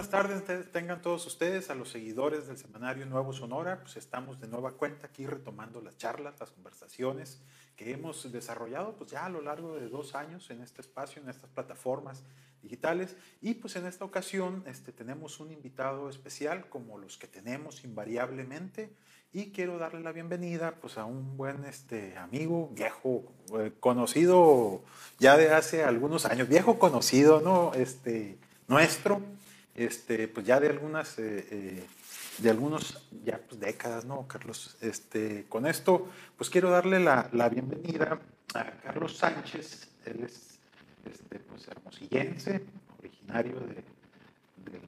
buenas tardes tengan todos ustedes, a los seguidores del semanario Nuevo Sonora. Pues estamos de nueva cuenta aquí retomando las charlas, las conversaciones que hemos desarrollado pues ya a lo largo de dos años en este espacio, en estas plataformas digitales. Y pues en esta ocasión este, tenemos un invitado especial como los que tenemos invariablemente y quiero darle la bienvenida pues a un buen este, amigo, viejo, eh, conocido ya de hace algunos años, viejo conocido, ¿no? Este, nuestro, este, pues ya de algunas, eh, eh, de algunos, ya pues décadas, ¿no, Carlos? Este, con esto, pues quiero darle la, la bienvenida a Carlos Sánchez, él es este, pues, hermosillense, originario de, del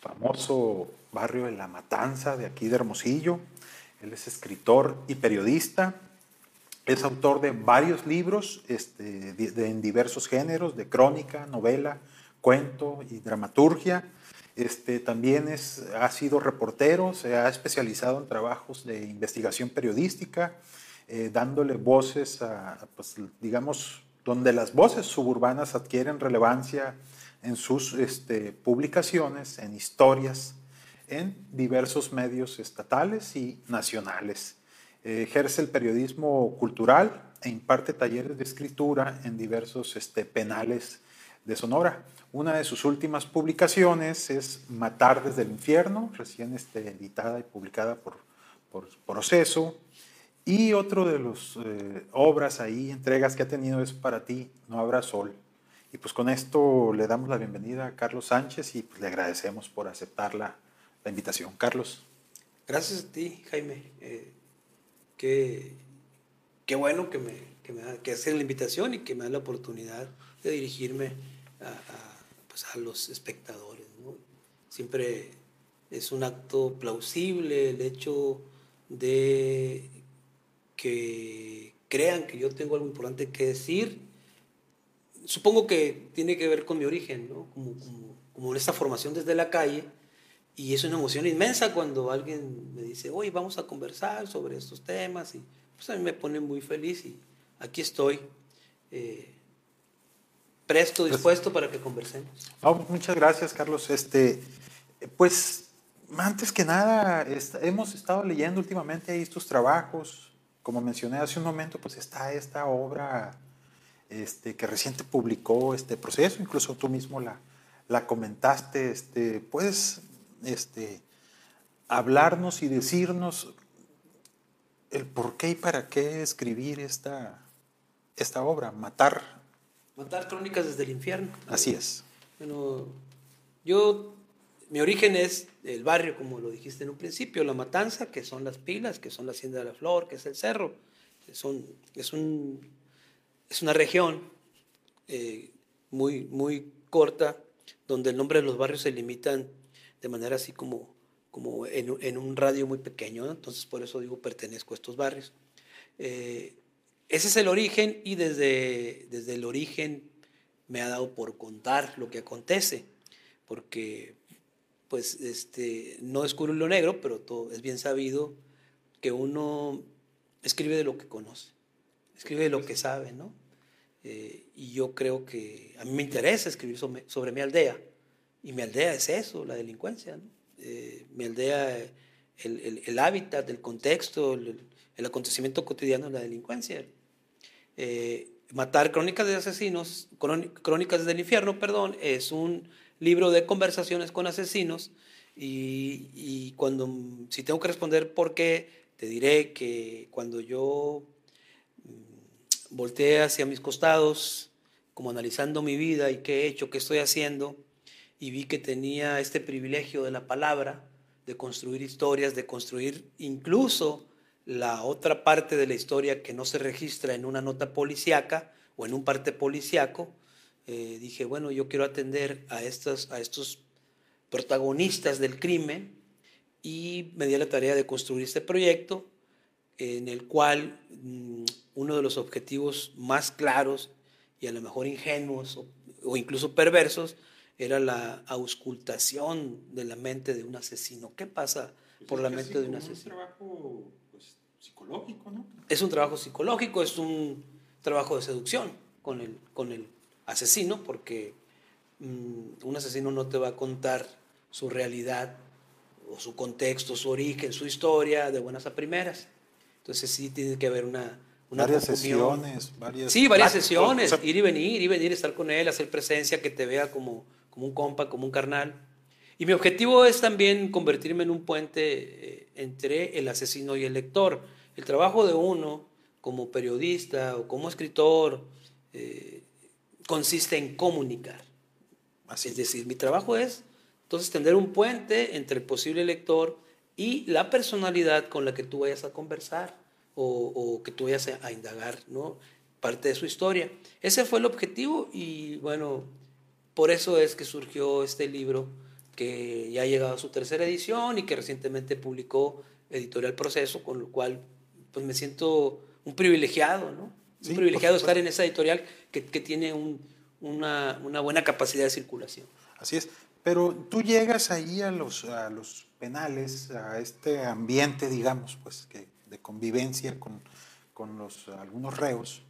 famoso barrio de La Matanza, de aquí de Hermosillo. Él es escritor y periodista. Es autor de varios libros este, de, en diversos géneros, de crónica, novela, cuento y dramaturgia. Este, también es, ha sido reportero, se ha especializado en trabajos de investigación periodística, eh, dándole voces a, pues, digamos, donde las voces suburbanas adquieren relevancia en sus este, publicaciones, en historias, en diversos medios estatales y nacionales. ejerce el periodismo cultural e imparte talleres de escritura en diversos este, penales de Sonora. Una de sus últimas publicaciones es Matar desde el infierno, recién este, editada y publicada por, por Proceso. Y otro de las eh, obras ahí, entregas que ha tenido es Para ti no habrá sol. Y pues con esto le damos la bienvenida a Carlos Sánchez y pues le agradecemos por aceptar la, la invitación. Carlos. Gracias a ti, Jaime. Eh, qué, qué, bueno que me, que me que hacen la invitación y que me da la oportunidad de dirigirme a, pues a los espectadores. ¿no? Siempre es un acto plausible el hecho de que crean que yo tengo algo importante que decir. Supongo que tiene que ver con mi origen, ¿no? como, como, como esta formación desde la calle y es una emoción inmensa cuando alguien me dice, oye, vamos a conversar sobre estos temas. Y pues a mí me pone muy feliz y aquí estoy, eh, presto, pues dispuesto para que conversemos. muchas gracias, Carlos. Este, pues, antes que nada, hemos estado leyendo últimamente ahí tus trabajos. Como mencioné hace un momento, pues está esta obra este, que reciente publicó este proceso, incluso tú mismo la, la comentaste. Este, ¿Puedes este, hablarnos y decirnos el por qué y para qué escribir esta, esta obra, Matar. Matar crónicas desde el infierno. Así es. Bueno, yo, mi origen es el barrio, como lo dijiste en un principio, La Matanza, que son las pilas, que son la Hacienda de la Flor, que es el cerro. Son, es, un, es una región eh, muy, muy corta, donde el nombre de los barrios se limitan de manera así como, como en, un radio muy pequeño, entonces por eso digo pertenezco a estos barrios. Eh, ese es el origen y desde, desde el origen me ha dado por contar lo que acontece, porque pues este, no descubro lo negro, pero todo, es bien sabido que uno escribe de lo que conoce, escribe de lo que sabe, ¿no? Eh, y yo creo que a mí me interesa escribir sobre mi aldea, y mi aldea es eso, la delincuencia. Eh, mi aldea, el, el, hábitat, el contexto, el, acontecimiento cotidiano de la delincuencia. Eh, Matar Crónicas de Asesinos, Crónicas del Infierno, perdón, es un libro de conversaciones con asesinos y, y, cuando, si tengo que responder por qué, te diré que cuando yo mm, volteé hacia mis costados, como analizando mi vida y qué he hecho, qué estoy haciendo, y vi que tenía este privilegio de la palabra, de construir historias, de construir incluso la otra parte de la historia que no se registra en una nota policíaca o en un parte policíaco, eh, dije, bueno, yo quiero atender a estos, a estos protagonistas del crimen y me di la tarea de construir este proyecto en el cual mm, uno de los objetivos más claros y a lo mejor ingenuos o incluso perversos era la auscultación de la mente de un asesino. ¿Qué pasa por la mente de un asesino? Es un trabajo psicológico, ¿no? Es un trabajo psicológico, es un trabajo de seducción con el, con el asesino, porque mm, un asesino no te va a contar su realidad o su contexto, su origen, su historia, de buenas a primeras. Entonces sí tiene que haber una... una varias sesiones, varias... Sí, varias sesiones, o sea, ir y venir, ir y venir, estar con él, hacer presencia, que te vea como, como un compa, como un carnal. Y mi objetivo es también convertirme en un puente eh, entre el asesino y el lector. El trabajo de uno como periodista o como escritor eh, consiste en comunicar. así Es decir, mi trabajo es entonces tender un puente entre el posible lector y la personalidad con la que tú vayas a conversar o, o que tú vayas a, a indagar, ¿no? Parte de su historia. Ese fue el objetivo y bueno, por eso es que surgió este libro que ya ha llegado a su tercera edición y que recientemente publicó Editorial Proceso, con lo cual pues me siento un privilegiado, ¿no? Sí, un privilegiado estar en esa editorial que, que tiene un- una, una buena capacidad de circulación. Así es. Pero tú llegas ahí a los, a los penales, a este ambiente, digamos, pues, que, de convivencia con, con los, algunos reos,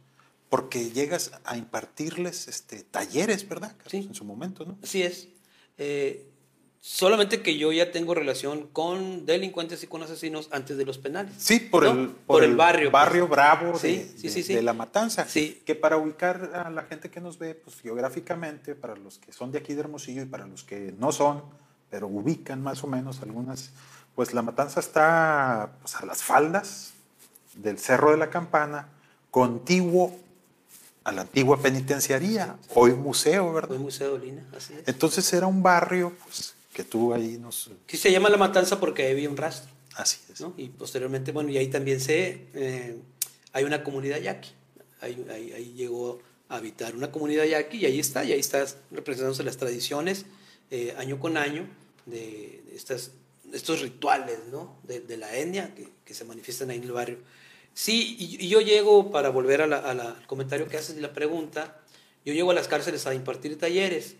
porque llegas a impartirles este, talleres, ¿verdad? Carlos? Sí. En su momento, ¿no? Así es. Eh, solamente que yo ya tengo relación con delincuentes y con asesinos antes de los penales. Sí, por, ¿no? el, Por el barrio, pues. Barrio bravo Sí, de, sí, de- sí, sí. de La Matanza. Sí. Que para ubicar a la gente que nos ve, pues geográficamente, para los que son de aquí de Hermosillo y para los que no son, pero ubican más o menos algunas, pues La Matanza está pues, a las faldas del Cerro de la Campana, contiguo a la antigua penitenciaría, hoy museo, ¿verdad? Fue Museo de Lina, así es. Entonces era un barrio pues, que tú ahí nos... Sí se llama La Matanza porque había un rastro, Así es. ¿no? Y posteriormente, bueno, y ahí también se, eh, hay una comunidad yaqui. Ahí, ahí, ahí llegó a habitar una comunidad yaqui y ahí está, y ahí está representándose las tradiciones eh, año con año de, de estas, estos rituales, ¿no? De, de la etnia que, que se manifiestan ahí en el barrio. Sí, y, y yo llego, para volver a la- a la- al comentario que haces y la pregunta, yo llego a las cárceles a impartir talleres.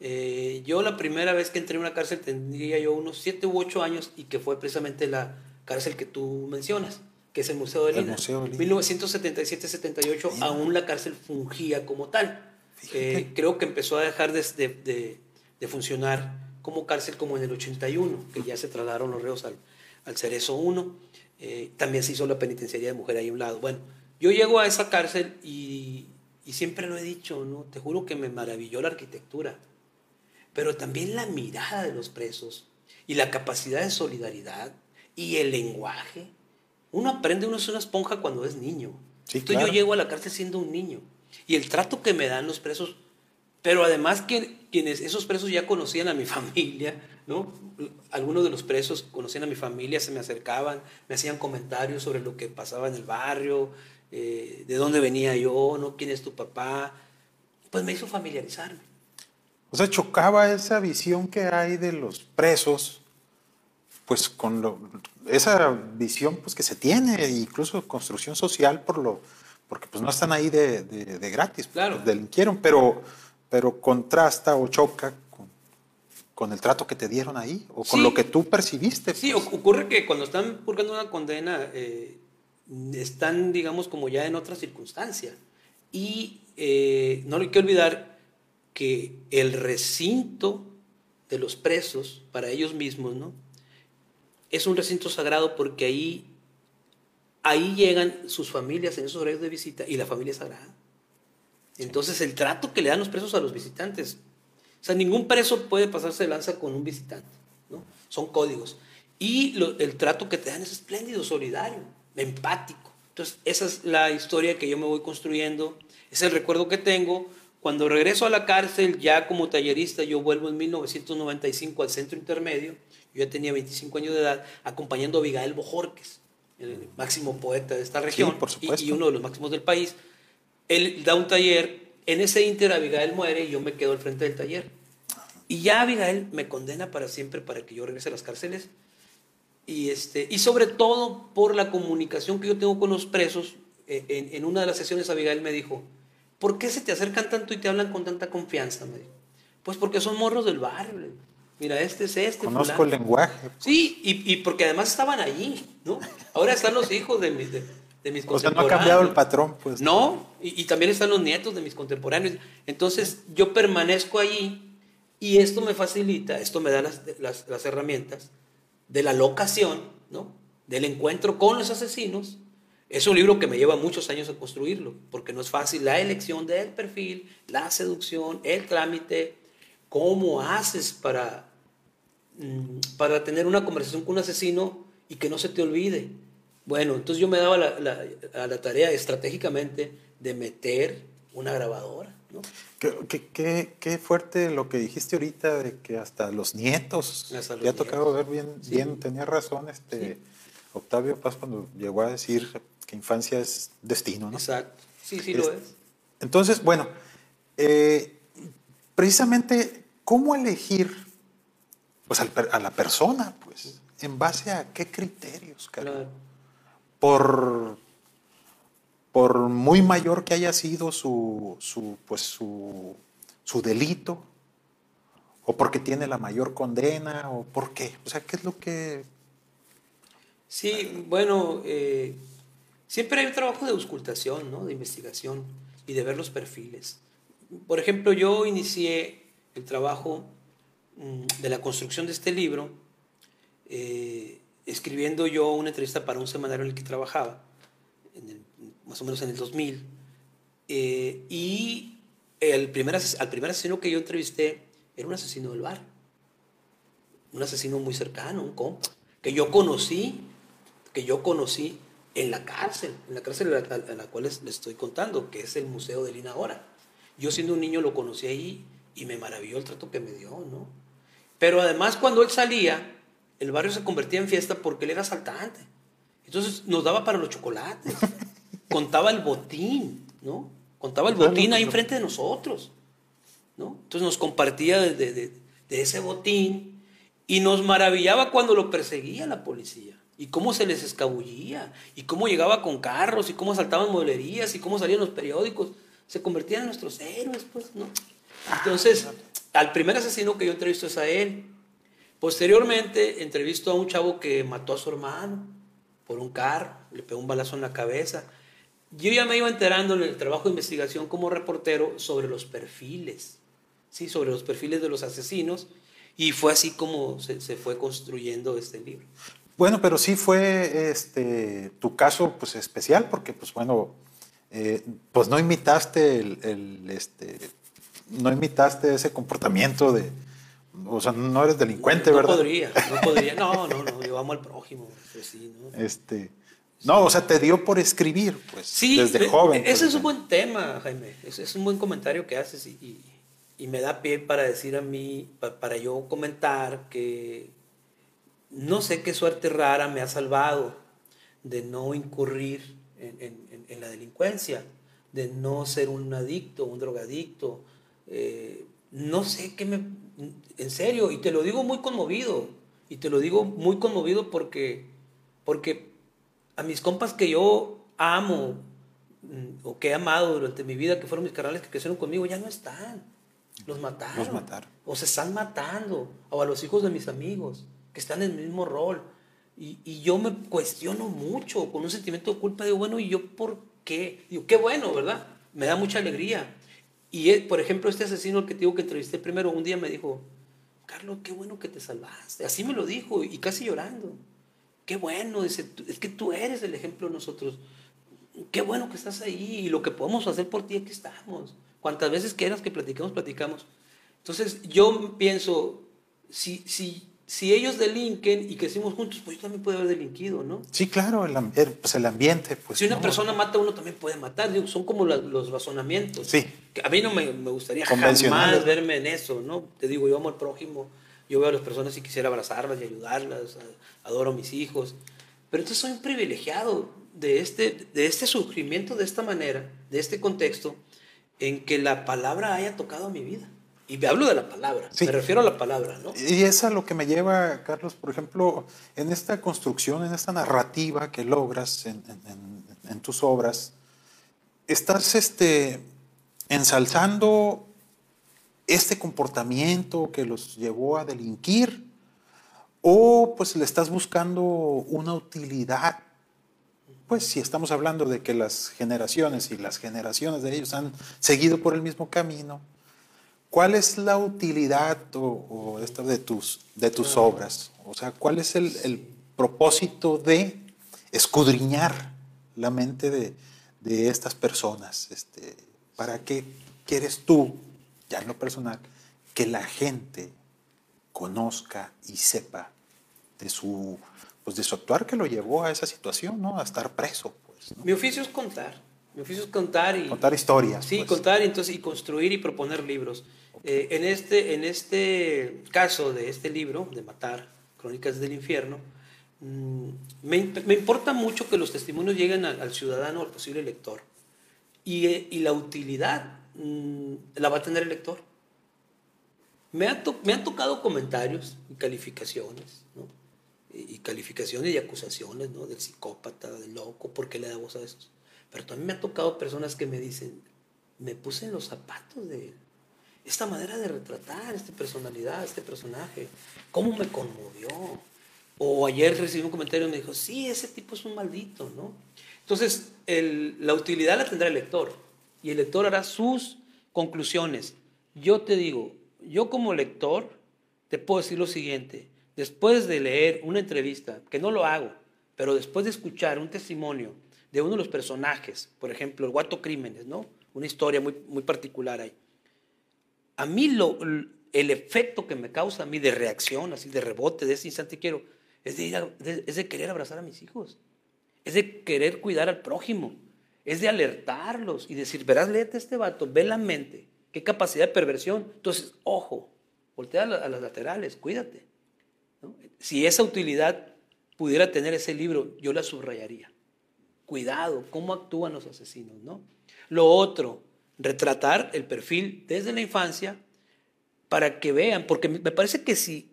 Eh, yo la primera vez que entré en una cárcel tendría yo unos 7 u 8 años y que fue precisamente la cárcel que tú mencionas, que es el Museo de Lina. Lina. 1977-78 Mira. aún la cárcel fungía como tal. Eh, creo que empezó a dejar de, de- de- de funcionar como cárcel como en el 81, que ya se trasladaron los reos al, al Cerezo 1. Eh, también se hizo la penitenciaría de mujer ahí a un lado. Bueno, yo llego a esa cárcel y, y siempre lo he dicho, ¿no? Te juro que me maravilló la arquitectura, pero también la mirada de los presos y la capacidad de solidaridad y el lenguaje. Uno aprende, uno es una esponja cuando es niño. Sí, Entonces claro. yo llego a la cárcel siendo un niño y el trato que me dan los presos, pero además que quienes esos presos ya conocían a mi familia, ¿no? Algunos de los presos conocían a mi familia, se me acercaban, me hacían comentarios sobre lo que pasaba en el barrio, eh, de dónde venía yo, ¿no? ¿Quién es tu papá? Pues me hizo familiarizarme. O sea, chocaba esa visión que hay de los presos, pues con lo- esa visión pues que se tiene, incluso construcción social por lo, porque pues no están ahí de, de- de gratis, pues, Claro. delinquieron, pero, pero contrasta o choca con, con el trato que te dieron ahí o con Sí. lo que tú percibiste. Sí, pues. oc- ocurre que cuando están purgando una condena, eh, están, digamos, como ya en otra circunstancia. Y eh, no hay que olvidar que el recinto de los presos, para ellos mismos, ¿no? Es un recinto sagrado porque ahí, ahí llegan sus familias en esos horarios de visita y la familia es sagrada. Entonces, el trato que le dan los presos a los visitantes. O sea, ningún preso puede pasarse de lanza con un visitante. ¿no? Son códigos. Y lo- el trato que te dan es espléndido, solidario, empático. Entonces, esa es la historia que yo me voy construyendo. Es el recuerdo que tengo. Cuando regreso a la cárcel, ya como tallerista, yo vuelvo en 1995 al centro intermedio. Yo ya tenía 25 años de edad, acompañando a Abigail Bojorques, el máximo poeta de esta región por y- y uno de los máximos del país. Él da un taller, en ese inter Abigail muere y yo me quedo al frente del taller. Y ya Abigail me condena para siempre para que yo regrese a las cárceles. Y, este, y sobre todo por la comunicación que yo tengo con los presos. eh, En, en una de las sesiones Abigail me dijo, ¿por qué se te acercan tanto y te hablan con tanta confianza? Me dijo. Pues porque son morros del barrio. le digo. Mira, este es este. Conozco fulano". el lenguaje. Sí, y, y porque además estaban allí, ¿no? Ahora están los hijos de mis, de, de mis O sea, no ha cambiado el patrón, pues. No, y, y también están los nietos de mis contemporáneos. Entonces, yo permanezco allí Y esto me facilita, esto me da las, las, las herramientas de la locación, ¿no? del encuentro con los asesinos. Es un libro que me lleva muchos años a construirlo, porque no es fácil la elección del perfil, la seducción, el trámite, cómo haces para, mm, para tener una conversación con un asesino y que no se te olvide. Bueno, entonces yo me daba la, la, a la tarea estratégicamente de meter una grabadora. ¿no? Qué, qué, qué, fuerte lo que dijiste ahorita de que hasta los nietos, hasta los ya ha tocado ver bien, sí. bien, tenía razón este sí. Octavio Paz cuando llegó a decir que infancia es destino, ¿no? Exacto, sí, sí es, lo es. Entonces, bueno, eh, precisamente, ¿cómo elegir pues, a la persona, pues? ¿En base a qué criterios, Claro. Por por muy mayor que haya sido su, su, pues su, su, delito, o porque tiene la mayor condena, o por qué. O sea, ¿qué es lo que... Sí, bueno, eh, siempre hay un trabajo de auscultación, ¿no? de investigación y de ver los perfiles. Por ejemplo, yo inicié el trabajo mm, de la construcción de este libro eh, escribiendo yo una entrevista para un semanario en el que trabajaba, más o menos en el 2000. Eh, y el primer, al primer asesino que yo entrevisté era un asesino del bar. Un asesino muy cercano, un compa, que yo conocí, que yo conocí en la cárcel, en la cárcel a la, a la cual les, les, estoy contando, que es el Museo de Lina ahora. Yo siendo un niño lo conocí ahí y me maravilló el trato que me dio, ¿no? Pero además cuando él salía, el barrio se convertía en fiesta porque él era asaltante. Entonces nos daba para los chocolates contaba el botín, ¿no? Contaba el botín ahí enfrente de nosotros, ¿no? Entonces nos compartía de, de, de, de ese botín y nos maravillaba cuando lo perseguía la policía y cómo se les escabullía y cómo llegaba con carros y cómo saltaban modelerías y cómo salían los periódicos. Se convertían en nuestros héroes, pues, ¿no? Entonces, al primer asesino que yo entrevisto es a él. Posteriormente, entrevisto a un chavo que mató a su hermano por un carro, le pegó un balazo en la cabeza yo ya me iba enterando en el trabajo de investigación como reportero sobre los perfiles, ¿sí? sobre los perfiles de los asesinos, y fue así como se fue construyendo este libro. Bueno, pero sí fue este, tu caso pues, especial, porque pues bueno, eh, pues no imitaste el, el, este, no imitaste ese comportamiento de, o sea, no eres delincuente, no, ¿verdad? No podría, no podría, no, no, no, yo amo al prójimo, pues sí, ¿no? Este, no, o sea, te dio por escribir, pues, sí, desde joven. Ese es un buen tema, Jaime. Ese es un buen comentario que haces y, y, y me da pie para decir a mí, para, para yo comentar que no sé qué suerte rara me ha salvado de no incurrir en, en, en la delincuencia, de no ser un adicto, un drogadicto. Eh, no sé qué me... En serio, y te lo digo muy conmovido, y te lo digo muy conmovido porque, porque a mis compas que yo amo mm, o que he amado durante mi vida, que fueron mis carnales que crecieron conmigo, ya no están. Los mataron. Los mataron. O se están matando. O a los hijos de mis amigos, que están en el mismo rol. Y, y, yo me cuestiono mucho, con un sentimiento de culpa. Digo, bueno, ¿y yo por qué? Digo, qué bueno, ¿verdad? Me da mucha alegría. Y, por ejemplo, este asesino que te digo que entrevisté primero, un día me dijo, Carlos, qué bueno que te salvaste. Así me lo dijo, y casi llorando. Qué bueno, dice, es que tú eres el ejemplo de nosotros. Qué bueno que estás ahí y lo que podemos hacer por ti, aquí estamos. Cuantas veces quieras que platiquemos, platicamos. Entonces yo pienso, si, si, si ellos delinquen y crecimos juntos, pues yo también puedo haber delinquido, ¿no? Sí, claro, el, pues el ambiente. Pues, si una no, persona mata, uno también puede matar. Digo, son como la, los razonamientos. Sí. Que a mí no me, me gustaría jamás verme en eso, ¿no? Te digo, yo amo al prójimo, yo veo a las personas y quisiera abrazarlas y ayudarlas, adoro a mis hijos. Pero entonces soy un privilegiado de este, de este surgimiento de esta manera, de este contexto, en que la palabra haya tocado mi vida. Y me hablo de la palabra, sí. me refiero a la palabra, ¿no? Y es a lo que me lleva, Carlos, por ejemplo, en esta construcción, en esta narrativa que logras en, en, en tus obras, estás este, ensalzando este comportamiento que los llevó a delinquir o pues le estás buscando una utilidad. Pues si estamos hablando de que las generaciones y las generaciones de ellos han seguido por el mismo camino, ¿cuál es la utilidad o, esto de tus, de tus obras? O sea, ¿cuál es el, el propósito de escudriñar la mente de, de estas personas? Este, ¿Para qué quieres tú, ya en lo personal, que la gente conozca y sepa de su, pues de su actuar que lo llevó a esa situación, ¿no? A estar preso. Pues, Mi oficio es contar. Mi oficio es contar y... Contar historias. Sí, pues. contar y, entonces, y construir y proponer libros. Eh, en, este, en este caso de este libro, de Matar, Crónicas del Infierno, mm, me, me, importa mucho que los testimonios lleguen al, ciudadano, al posible lector. Y, eh, y la utilidad mm, la va a tener el lector. Me, me han tocado comentarios y calificaciones, ¿no? y, calificaciones y acusaciones ¿no? del psicópata, del loco, ¿por qué le da voz a esos? Pero también me ha tocado personas que me dicen, me puse en los zapatos de él. Esta manera de retratar, esta personalidad, este personaje, cómo me conmovió. O ayer recibí un comentario y me dijo, sí, ese tipo es un maldito, ¿no? Entonces, la utilidad la tendrá el lector y el lector hará sus conclusiones. Yo te digo, yo como lector te puedo decir lo siguiente, después de leer una entrevista, que no lo hago, pero después de escuchar un testimonio de uno de los personajes, por ejemplo, el Guato Crímenes, ¿no? Una historia muy, muy particular ahí. A mí lo, el efecto que me causa a mí de reacción, así de rebote, de ese instante quiero, es de, es de querer abrazar a mis hijos, es de querer cuidar al prójimo, es de alertarlos y decir, verás, léete este vato, ve la mente, qué capacidad de perversión. Entonces, ojo, voltea a, las laterales, cuídate. Si esa utilidad pudiera tener ese libro, yo la subrayaría. Cuidado, cómo actúan los asesinos, ¿no? Lo otro, retratar el perfil desde la infancia para que vean, porque me parece que si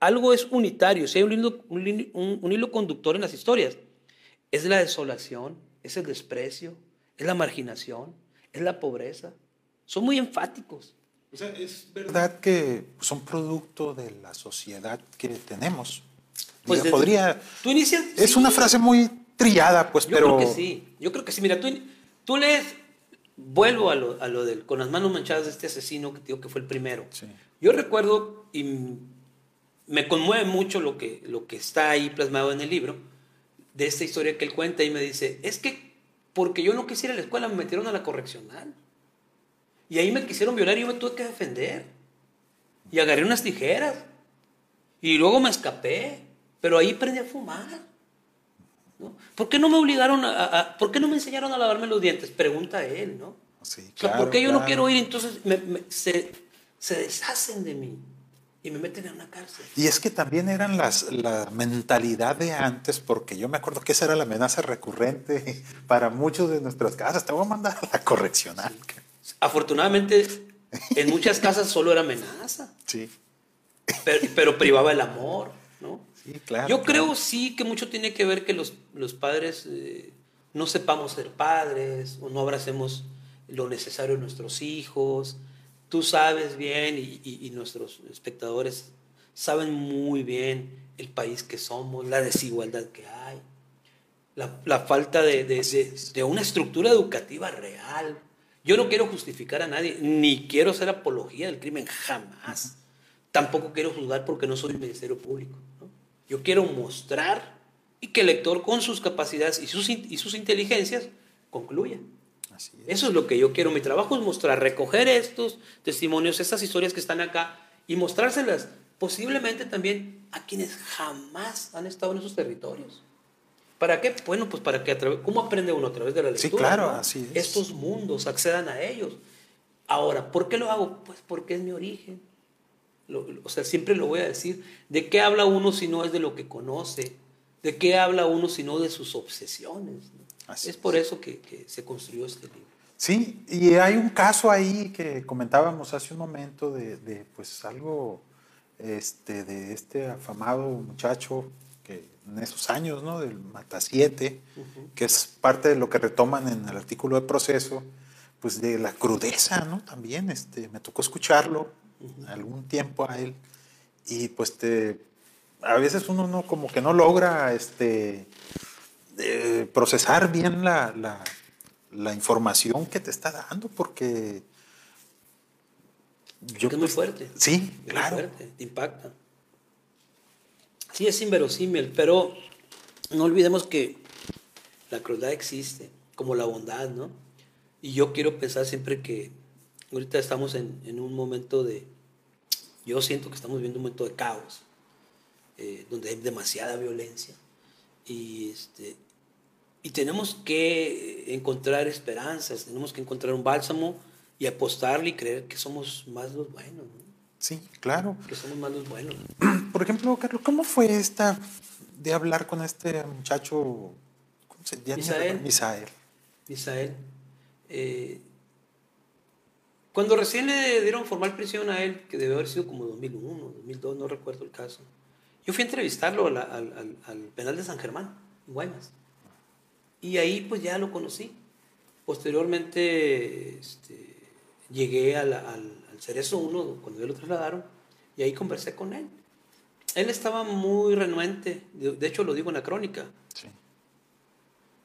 algo es unitario, si hay un hilo, un hilo conductor en las historias, es la desolación, es el desprecio, es la marginación, es la pobreza. Son muy enfáticos. O sea, es verdad que son producto de la sociedad que tenemos. Pues podría. Tú inicias. Es una frase muy trillada, pues, Yo pero. Creo que sí. Yo creo que sí. Mira, tú, tú lees. Vuelvo a lo, a lo del con las manos manchadas de este asesino que digo que fue el primero. Yo recuerdo y me conmueve mucho lo que, lo que está ahí plasmado en el libro de esta historia que él cuenta y me dice, es que porque yo no quisiera la escuela me metieron a la correccional. Y ahí me quisieron violar y yo me tuve que defender. Y agarré unas tijeras. Y luego me escapé. Pero ahí aprendí a fumar. ¿No? ¿Por qué no me obligaron a, ¿Por qué no me enseñaron a lavarme los dientes? Pregunta él, ¿no? Sí, claro, ¿por qué yo no quiero ir? Entonces se, se deshacen de mí y me meten en una cárcel. Y es que también eran las, la mentalidad de antes, porque yo me acuerdo que esa era la amenaza recurrente para muchos de nuestras casas. Te voy a mandar a la correccional. Afortunadamente, en muchas casas solo era amenaza. Sí. Pero, privaba el amor, ¿no? Sí, claro. Yo creo sí que mucho tiene que ver que los, los padres eh, no sepamos ser padres o no abracemos lo necesario a nuestros hijos Tú sabes bien y, nuestros espectadores saben muy bien el país que somos, la desigualdad que hay, la, falta de, de, una estructura educativa real. Yo no quiero justificar a nadie, ni quiero hacer apología del crimen, jamás. Tampoco quiero juzgar porque no soy Ministerio Público. Yo quiero mostrar y que el lector con sus capacidades y sus, y sus inteligencias concluya. Eso es lo que yo quiero. Mi trabajo es mostrar, recoger estos testimonios, estas historias que están acá y mostrárselas posiblemente también a quienes jamás han estado en esos territorios. ¿Para qué? Bueno, pues para que a través, ¿cómo aprende uno a través de la lectura? Sí, claro, así es. Estos mundos accedan a ellos. Ahora, ¿por qué lo hago? Pues porque es mi origen. O sea, siempre lo voy a decir. ¿De qué habla uno si no es de lo que conoce? ¿De qué habla uno si no de sus obsesiones? es, por eso que, se construyó este libro. Sí, y hay un caso ahí que comentábamos hace un momento de, pues algo este, de este afamado muchacho que en esos años, ¿no? Del Mata uh que es parte de lo que retoman en el artículo de proceso, pues de la crudeza, ¿no? También, este, me tocó escucharlo algún tiempo a él y pues te, a veces uno no, como que no logra, este, procesar bien la, la, información que te está dando, porque Yo, es muy fuerte. Sí, claro. fuerte, te impacta. Sí, es inverosímil, pero no olvidemos que la crueldad existe, como la bondad, ¿no? Y yo quiero pensar siempre que ahorita estamos en, en un momento de, yo siento que estamos viviendo un momento de caos, eh, donde hay demasiada violencia. Y, este, y tenemos que encontrar esperanzas, tenemos que encontrar un bálsamo y apostarle y creer que somos más los buenos. Sí, claro. Que somos más los buenos. Por ejemplo, Carlos, ¿cómo fue esta de hablar con este muchacho? ¿Cómo se llama? Misael. Misael. Misael. Eh, cuando recién le dieron formal prisión a él, que debe haber sido como 2001, 2002, no recuerdo el caso, yo fui a entrevistarlo al, al, penal de San Germán, en Guaymas. Y ahí pues ya lo conocí. Posteriormente este, llegué al, al, Cerezo 1, cuando ya lo trasladaron, y ahí conversé con él. Él estaba muy renuente, de, hecho lo digo en la crónica. Sí.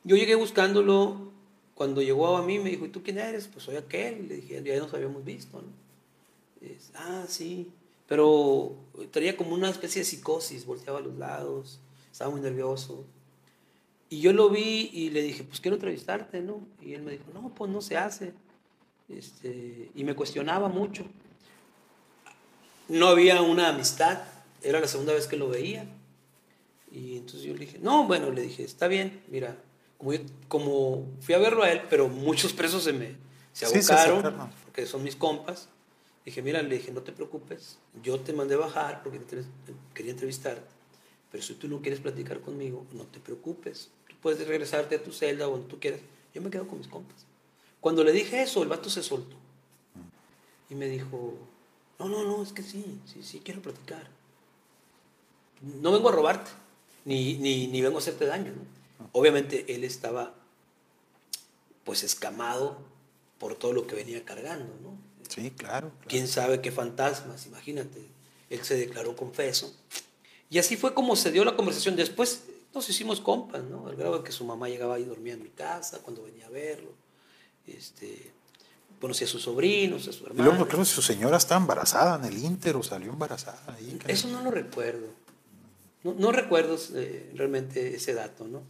Yo llegué buscándolo cuando llegó a mí me dijo, ¿y tú quién eres? Pues soy aquel. Le dije, ya nos habíamos visto, ¿no? ah, sí. Pero traía como una especie de psicosis, volteaba a los lados, estaba muy nervioso. Y yo lo vi y le dije, pues quiero entrevistarte, ¿no? Y él me dijo, no, pues no se hace. Este, y me cuestionaba mucho. No había una amistad, era la segunda vez que lo veía. Y entonces yo le dije, no, bueno, le dije, está bien, mira, como, fui a verlo a él, pero muchos presos se me se abocaron, porque son mis compas. Dije, mira, le dije, no te preocupes, yo te mandé bajar porque quería entrevistar, pero si tú no quieres platicar conmigo, no te preocupes. Tú puedes regresarte a tu celda o donde tú quieras. Yo me quedo con mis compas. Cuando le dije eso, el vato se soltó. Y me dijo, no, no, no, es que sí, sí, sí, quiero platicar. No vengo a robarte, ni, ni, ni vengo a hacerte daño, ¿no? Obviamente él estaba pues escamado por todo lo que venía cargando, ¿no? Sí, claro, ¿Quién sabe qué fantasmas? Imagínate. Él se declaró confeso. Y así fue como se dio la conversación. Después nos hicimos compas, ¿no? Al grado de que su mamá llegaba y dormía en mi casa cuando venía a verlo. Este, conocía a sus sobrinos, a su hermano. Y luego creo que su señora estaba embarazada en el Inter o salió embarazada ahí. Eso no lo recuerdo. No, no recuerdo eh, realmente ese dato, ¿no?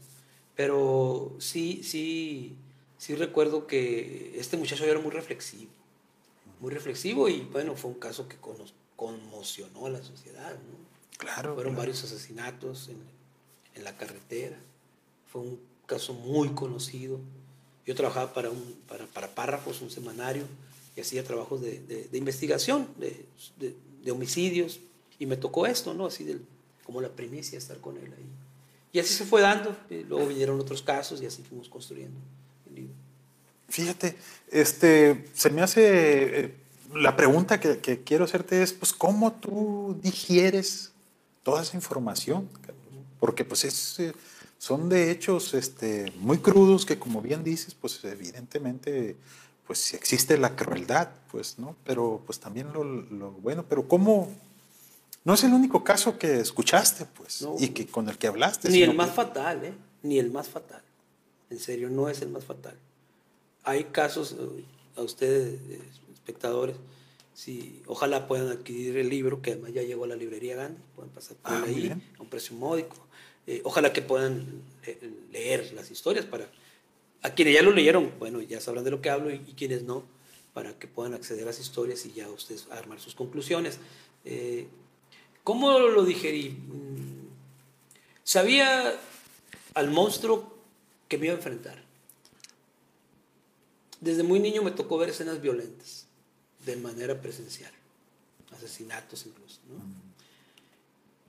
Pero sí, sí, sí recuerdo que este muchacho era muy reflexivo, muy reflexivo y bueno, fue un caso que conmocionó a la sociedad. ¿no? Claro. Fueron varios asesinatos en, en, la carretera, fue un caso muy conocido. Yo trabajaba para, un, para, para Párrafos, un semanario, y hacía trabajos de, de, investigación, de, de, homicidios, y me tocó esto, ¿no? Así del, como la primicia, estar con él ahí. Y así se fue dando, luego vinieron otros casos y así fuimos construyendo el libro. Fíjate, este, se me hace, eh, la pregunta que, quiero hacerte es, pues, ¿cómo tú digieres toda esa información? Porque, pues, es, eh, son de hechos este, muy crudos que, como bien dices, pues, evidentemente, pues, existe la crueldad, pues, ¿no? Pero, pues, también lo, lo bueno, pero ¿cómo, no es el único caso que escuchaste, pues, y que con el que hablaste. Ni el más fatal, ¿eh? Ni el más fatal. En serio, no es el más fatal. Hay casos, eh, a ustedes, eh, espectadores, si ojalá puedan adquirir el libro, que además ya llegó a la librería Gandhi, pueden pasar por ah, ahí a un precio módico. Eh, ojalá que puedan leer las historias para... A quienes ya lo leyeron, bueno, ya sabrán de lo que hablo, y, quienes no, para que puedan acceder a las historias y ya ustedes armar sus conclusiones. ¿Cómo lo digerí? Sabía al monstruo que me iba a enfrentar. Desde muy niño me tocó ver escenas violentas, de manera presencial, asesinatos incluso.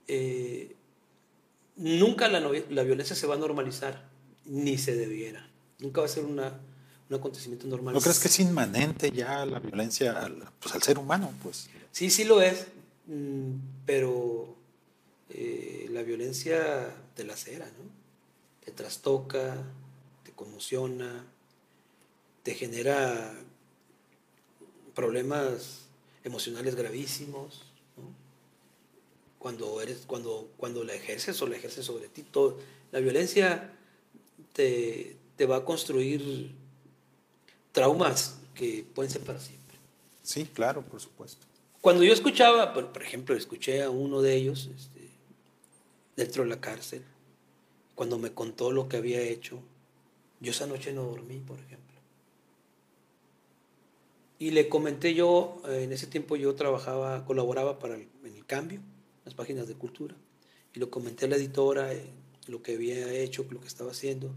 Eh, nunca la, violencia se va a normalizar, ni se debiera. Nunca va a ser un acontecimiento normal. ¿No crees que es inmanente ya la violencia al, pues, al ser humano? Pues? Sí, sí lo es. Mm, pero eh, la violencia te lacera, ¿no? Te trastoca, te conmociona, te genera problemas emocionales gravísimos, Cuando, eres, cuando, cuando la ejerces o la ejerces sobre ti, todo, la violencia te, te va a construir traumas que pueden ser para siempre. Sí, claro, por supuesto. Cuando yo escuchaba, por, ejemplo, escuché a uno de ellos este, dentro de la cárcel, cuando me contó lo que había hecho, yo esa noche no dormí, por ejemplo. Y le comenté yo, en ese tiempo yo trabajaba, colaboraba para el, en el cambio, las páginas de cultura, y lo comenté a la editora, eh, lo que había hecho, lo que estaba haciendo,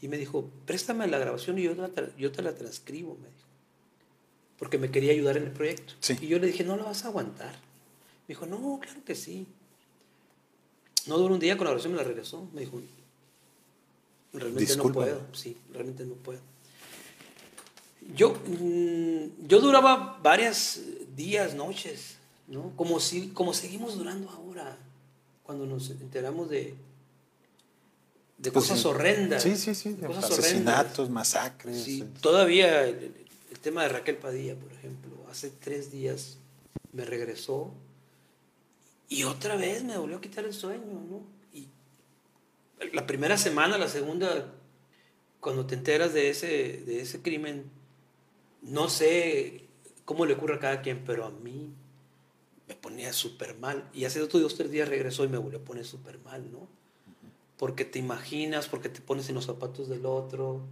y me dijo, préstame la grabación y yo, yo te la transcribo, me dijo, porque me quería ayudar en el proyecto. Sí. Y yo le dije, no la vas a aguantar. Me dijo, no, claro que sí. No duró un día con la grabación, me la regresó. Me dijo, realmente Discúlpame. no puedo. Sí, realmente no puedo. Yo, mm, yo duraba varias días, noches, ¿no? Como, si, como seguimos durando ahora, cuando nos enteramos de, de Pues, cosas sí. horrendas. Sí, sí, sí. de cosas asesinatos, horrendas. masacres. Sí, eh, todavía el tema de Raquel Padilla, por ejemplo, hace tres días me regresó y otra vez me volvió a quitar el sueño, ¿no? Y la primera semana, la segunda, cuando te enteras de ese, de ese crimen, no sé cómo le ocurre a cada quien, pero a mí me ponía súper mal. Y hace otros dos, tres días regresó y me volvió a poner súper mal, ¿no? Porque te imaginas, porque te pones en los zapatos del otro,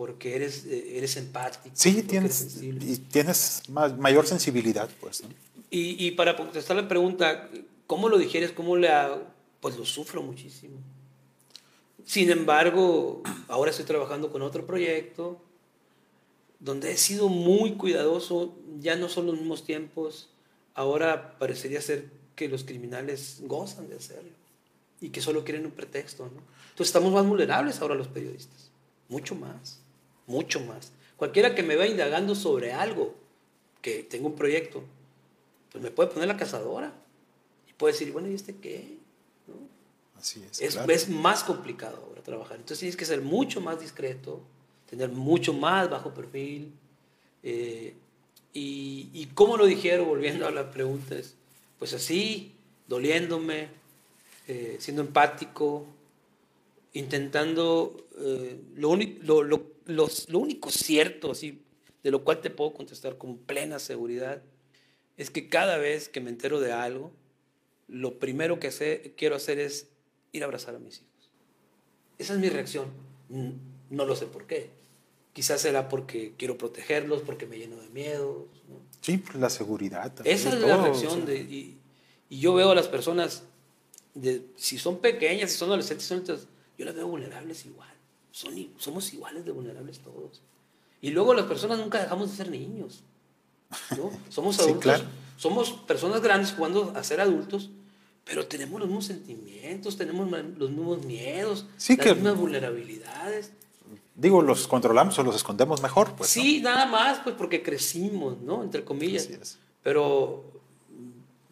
porque eres, eh, eres empático. Sí, tienes, y tienes más, mayor sensibilidad, pues, ¿no? Y, y para contestar la pregunta, ¿cómo lo digieres? ¿Cómo le hago? Pues lo sufro muchísimo. Sin embargo, ahora estoy trabajando con otro proyecto donde he sido muy cuidadoso, ya no son los mismos tiempos, ahora parecería ser que los criminales gozan de hacerlo y que solo quieren un pretexto. ¿no? Entonces estamos más vulnerables ahora los periodistas, mucho más, mucho más. Cualquiera que me vea indagando sobre algo, que tengo un proyecto, pues me puede poner la cazadora y puede decir, bueno, ¿y este qué? ¿No? Así es. Es, claro. es más complicado ahora trabajar. Entonces tienes que ser mucho más discreto, tener mucho más bajo perfil. eh, y, y cómo lo dijeron, volviendo a la pregunta, es pues así, doliéndome, eh, siendo empático, intentando eh, lo, lo, lo- los- lo único cierto, así, de lo cual te puedo contestar con plena seguridad, es que cada vez que me entero de algo, lo primero que sé- quiero hacer es ir a abrazar a mis hijos. Esa es mi reacción. No lo sé por qué. Quizás será porque quiero protegerlos, porque me lleno de miedos. ¿no? Sí, pues, la seguridad. también, Esa es todo, la reacción. De, y, y yo veo a las personas, de, si son pequeñas, si son adolescentes, yo las veo vulnerables igual. Son, somos iguales de vulnerables todos. Y luego las personas nunca dejamos de ser niños. ¿no? Somos Sí, adultos, claro. somos personas grandes jugando a ser adultos, pero tenemos los mismos sentimientos, tenemos los mismos miedos, Sí, las que- mismas vulnerabilidades. Digo, los controlamos o los escondemos mejor, pues. ¿no? sí, nada más, pues porque crecimos, ¿no? Entre comillas. Así es. Pero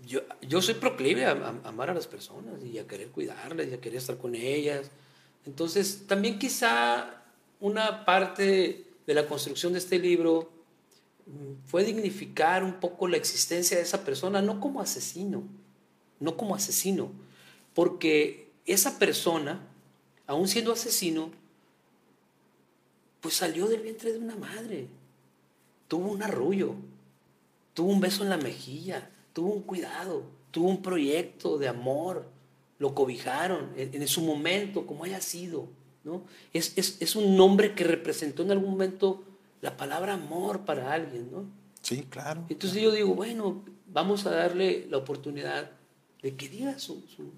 yo, yo soy proclive a, a amar a las personas y a querer cuidarlas y a querer estar con ellas. Entonces, también quizá una parte de la construcción de este libro mm, fue dignificar un poco la existencia de esa persona, no como asesino, no como asesino, porque esa persona, aún siendo asesino, pues salió del vientre de una madre, tuvo un arrullo, tuvo un beso en la mejilla, tuvo un cuidado, tuvo un proyecto de amor, lo cobijaron en, en su momento, como haya sido. ¿no? Es, es, es un nombre que representó en algún momento la palabra amor para alguien. ¿no? Sí, claro. Entonces yo digo, bueno, vamos a darle la oportunidad de que diga su, su,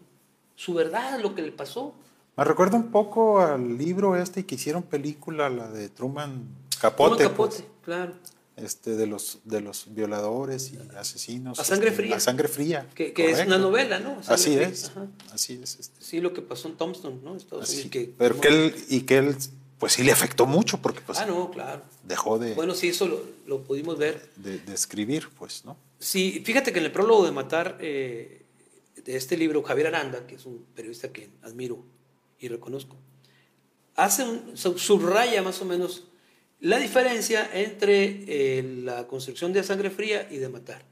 su verdad, lo que le pasó. Me recuerda un poco al libro este que hicieron película, la de Truman Capote. Truman Capote, pues, claro. Este, de los, de los violadores y asesinos. A sangre este, fría. A sangre fría. Que, que es una novela, ¿no? Sangre Así Fría. es. Ajá. Así es. este, Sí, lo que pasó en Thompson, ¿no? Estados así. Unidos, que- Pero que él, y que él, pues sí le afectó mucho porque pues ah, no, claro. dejó de, Bueno, sí, eso lo, lo pudimos ver. de, de escribir, pues, ¿no? Sí, fíjate que en el prólogo de Matar, eh, de este libro, Javier Aranda, que es un periodista que admiro y reconozco, hace un, sub- subraya más o menos la diferencia entre eh, la construcción de Sangre Fría y de Matar.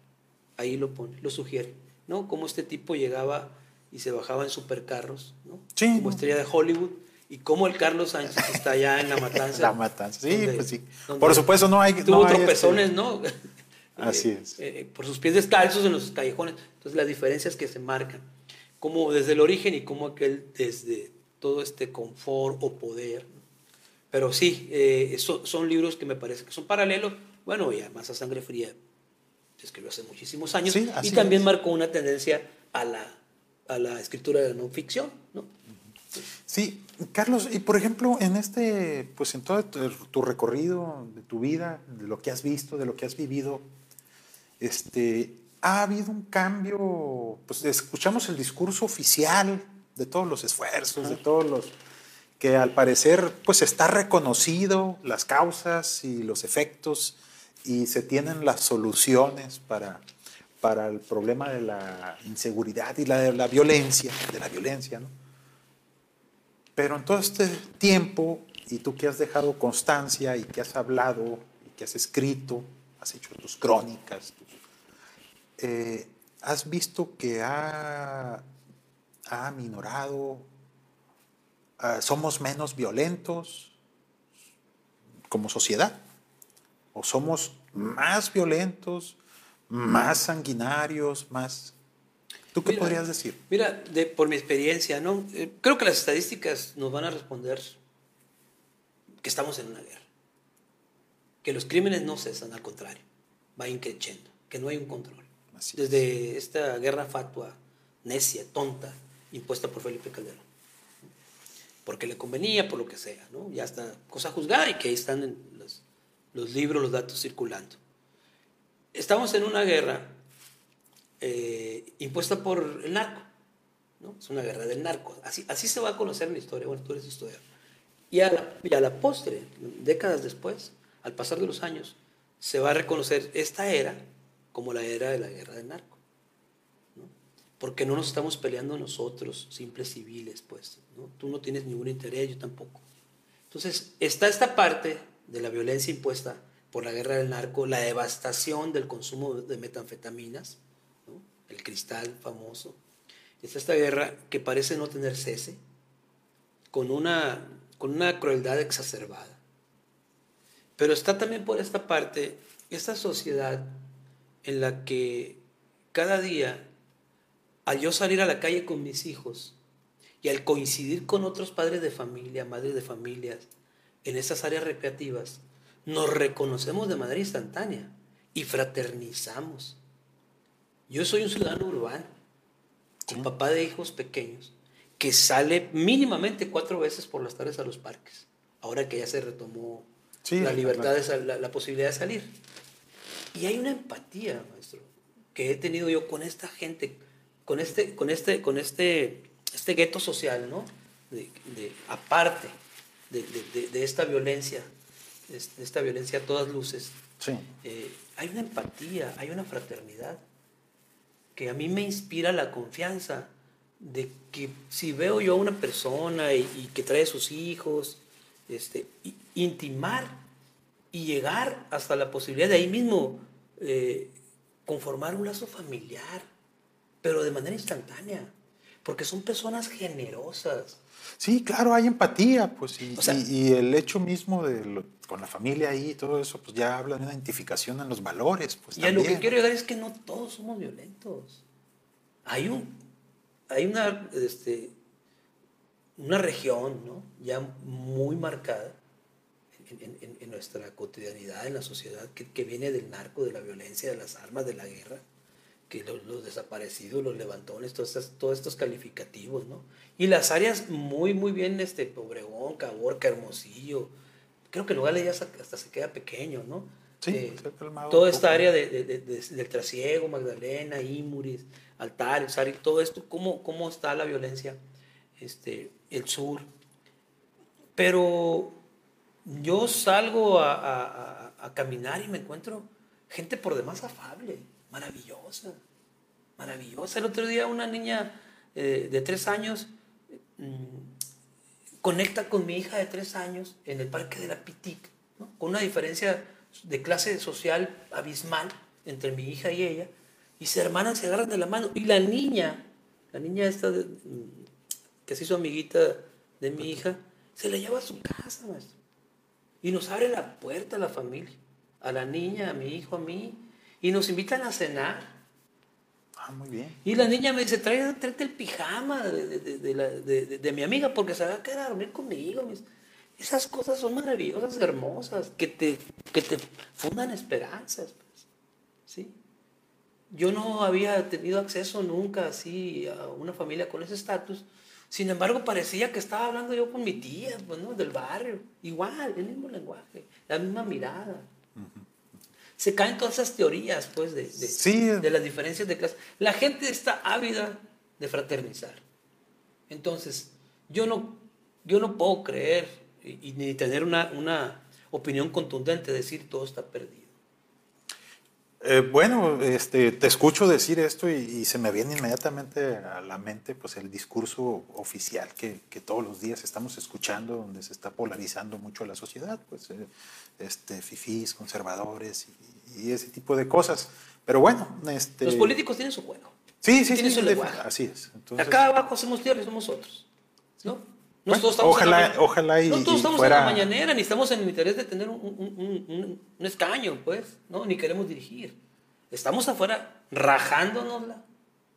Ahí lo pone, lo sugiere, ¿no? Cómo este tipo llegaba y se bajaba en supercarros, ¿no? Sí. Como estrella de Hollywood, y cómo el Carlos Sánchez está allá en La Matanza. La matanza. Sí, donde- pues sí. Por supuesto, no hay. Tuvo no hay, tropezones, este, ¿no? Así es. eh, por sus pies descalzos en los callejones. Entonces las diferencias que se marcan, como desde el origen y como aquel desde todo este confort o poder. Pero sí, eh, so- son libros que me parece que son paralelos. Bueno, y además a Sangre Fría se escribió hace muchísimos años Sí, y también es. marcó una tendencia a la, a la escritura de la no ficción, ¿no? Sí, Carlos, y por ejemplo, en este, pues en todo tu, tu recorrido de tu vida, de lo que has visto, de lo que has vivido, este, ha habido un cambio, pues escuchamos el discurso oficial de todos los esfuerzos, de todos los que al parecer pues está reconocido las causas y los efectos y se tienen las soluciones para, para el problema de la inseguridad y la de la violencia, de la violencia, ¿no? Pero en todo este tiempo, y tú que has dejado constancia y que has hablado y que has escrito, has hecho tus crónicas, tus- eh, has visto que ha, ha aminorado, ah, somos menos violentos como sociedad, o somos más violentos, más sanguinarios, más... ¿Tú qué Mira, podrías decir? Mira, de- por mi experiencia, ¿no? Eh, creo que las estadísticas nos van a responder que estamos en una guerra. Que los crímenes no cesan, al contrario, va increciendo, que no hay un control. Así es. Desde esta guerra fatua, necia, tonta, impuesta por Felipe Calderón. Porque le convenía, por lo que sea, ¿no? Ya está cosa juzgada y que ahí están en los, libros, los datos circulando. Estamos en una guerra eh, impuesta por el narco. ¿no? Es una guerra del narco. Así, así se va a conocer en la historia. Bueno, tú eres historiador. Y a, la, y a la postre, décadas después, al pasar de los años, se va a reconocer esta era como la era de la guerra del narco. Porque no nos estamos peleando nosotros, simples civiles, pues. ¿no? Tú no tienes ningún interés, yo tampoco. Entonces, está esta parte de la violencia impuesta por la guerra del narco, la devastación del consumo de metanfetaminas, el cristal famoso. Está esta guerra que parece no tener cese, con una, con una crueldad exacerbada. Pero está también por esta parte, esta sociedad en la que cada día, al yo salir a la calle con mis hijos y al coincidir con otros padres de familia, madres de familias, en esas áreas recreativas, nos reconocemos de manera instantánea y fraternizamos. Yo soy un ciudadano urbano, con papá de hijos pequeños, que sale mínimamente cuatro veces por las tardes a los parques, ahora que ya se retomó Sí, la libertad, de la, la posibilidad de salir. Y hay una empatía, maestro, que he tenido yo con esta gente, con este, con este, con este, este gueto social, ¿no? De, de- aparte de, de- de- esta violencia, de esta violencia a todas luces, Sí. eh, hay una empatía, hay una fraternidad que a mí me inspira la confianza de que si veo yo a una persona y, y que trae sus hijos, este, intimar y llegar hasta la posibilidad de ahí mismo eh, conformar un lazo familiar, pero de manera instantánea, porque son personas generosas. Sí, claro, hay empatía, pues, y, O sea- y- y el hecho mismo de lo- con la familia ahí y todo eso, pues ya habla de una identificación en los valores, pues Y a lo que quiero llegar es que no todos somos violentos. Hay un, hay una, este, una región, ¿no? Ya muy marcada en, en- en- en nuestra cotidianidad, en la sociedad, que, que viene del narco, de la violencia, de las armas, de la guerra, que los, los desaparecidos, los levantones, todos estos, todos estos calificativos, ¿no? Y las áreas muy, muy bien, este, Obregón, Caborca, Hermosillo, creo que Nogales ya hasta se queda pequeño, ¿no? Sí, Eh, toda esta área de, de- de- de- del trasiego, Magdalena, Imuris, Altares, Sari, todo esto, cómo, cómo está la violencia, este, el sur. Pero yo salgo a, a- a- a caminar y me encuentro gente por demás afable, maravillosa, maravillosa. El otro día una niña eh, de tres años mm, conecta con mi hija de tres años en el parque de la Pitic, con una diferencia de clase social abismal entre mi hija y ella, y se hermanan, se agarran de la mano, y la niña, la niña esta mm, que se hizo amiguita de mi hija, se la lleva a su casa. Y nos abre la puerta a la familia, a la niña, a mi hijo, a mí, Y nos invitan a cenar. Ah, muy bien. Y la niña me dice, trae, tráete el pijama de, de- de la- de- mi amiga porque se va a quedar a dormir conmigo. Esas cosas son maravillosas, hermosas, que te, que te fundan esperanzas. pues. ¿sí? Yo no había tenido acceso nunca así a una familia con ese estatus. Sin embargo, parecía que estaba hablando yo con mi tía, pues, ¿no? del barrio. Igual, el mismo lenguaje, la misma mirada. Se caen todas esas teorías, pues, de, de, Sí. de las diferencias de clase. La gente está ávida de fraternizar. Entonces, yo no, yo no puedo creer y, y ni tener una, una opinión contundente, decir todo está perdido. Eh, bueno, este, te escucho decir esto y, y se me viene inmediatamente a la mente pues, el discurso oficial que, que todos los días estamos escuchando, donde se está polarizando mucho la sociedad, pues, eh, este, fifís, conservadores y, y ese tipo de cosas. Pero bueno, este, Los políticos tienen su juego. sí, sí, tienen sí, su de- lenguaje. así es. Entonces, Acá abajo hacemos tierra y somos otros. ¿No? No Bueno, todos estamos en ojalá- la ojalá y- no todos y estamos fuera- en la mañanera, ni estamos en el interés de tener un, un- un- un- un escaño, pues, ¿no? Ni queremos dirigir. Estamos afuera rajándonosla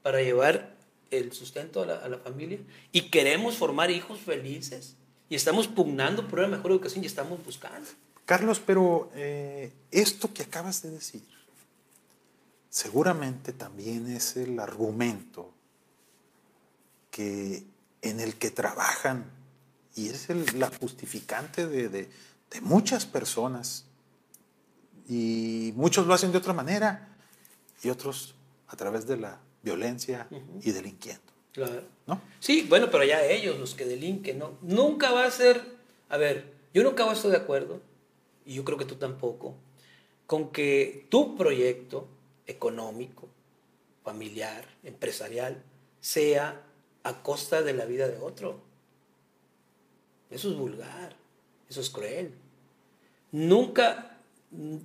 para llevar el sustento a la, a la familia y queremos formar hijos felices y estamos pugnando por una mejor educación y estamos buscando. Carlos, pero eh, esto que acabas de decir seguramente también es el argumento que, en el que trabajan y es el- la justificante de, de- de muchas personas y muchos lo hacen de otra manera y otros a través de la violencia y delinquiendo, Claro. ¿no? Sí, bueno, pero ya ellos, los que delinquen, ¿no? Nunca va a ser, a ver, yo nunca voy a estar de acuerdo, y yo creo que tú tampoco, con que tu proyecto económico, familiar, empresarial, sea a costa de la vida de otro. Eso es vulgar, eso es cruel. Nunca,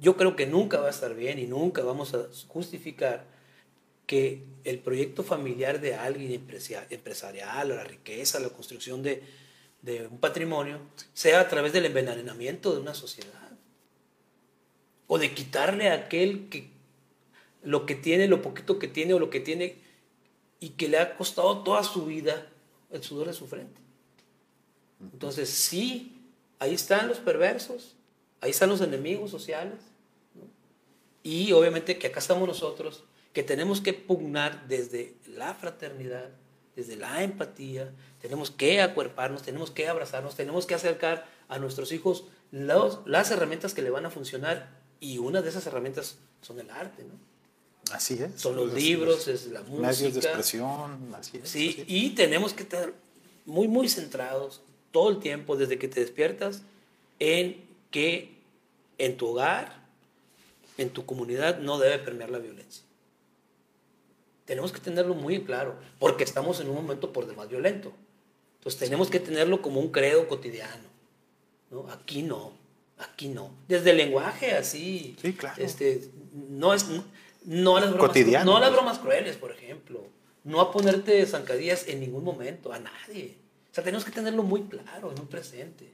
yo creo que nunca va a estar bien y nunca vamos a justificar que el proyecto familiar de alguien empresarial, o la riqueza, la construcción de, de un patrimonio, sea a través del envenenamiento de una sociedad. O de quitarle a aquel que lo que tiene, lo poquito que tiene o lo que tiene y que le ha costado toda su vida el sudor de su frente. Entonces, sí, ahí están los perversos, ahí están los enemigos sociales. ¿no? Y obviamente que acá estamos nosotros, que tenemos que pugnar desde la fraternidad, desde la empatía, tenemos que acuerparnos, tenemos que abrazarnos, tenemos que acercar a nuestros hijos los- las herramientas que le van a funcionar y una de esas herramientas son el arte, ¿no? Así es. Son los Los- libros, los es la Medios de música. expresión, así es. Sí, así es. y tenemos que estar muy, muy centrados todo el tiempo, desde que te despiertas, en que en tu hogar, en tu comunidad, no debe permear la violencia. Tenemos que tenerlo muy claro, porque estamos en un momento por demás violento. Entonces tenemos que tenerlo como un credo cotidiano. ¿no? Aquí no, aquí no. Desde el lenguaje así. Sí, claro. Este, no, es, no, a las bromas, Cotidiano, no las bromas crueles, por ejemplo. No a ponerte zancadillas en ningún momento, a nadie. O sea, tenemos que tenerlo muy claro, muy presente.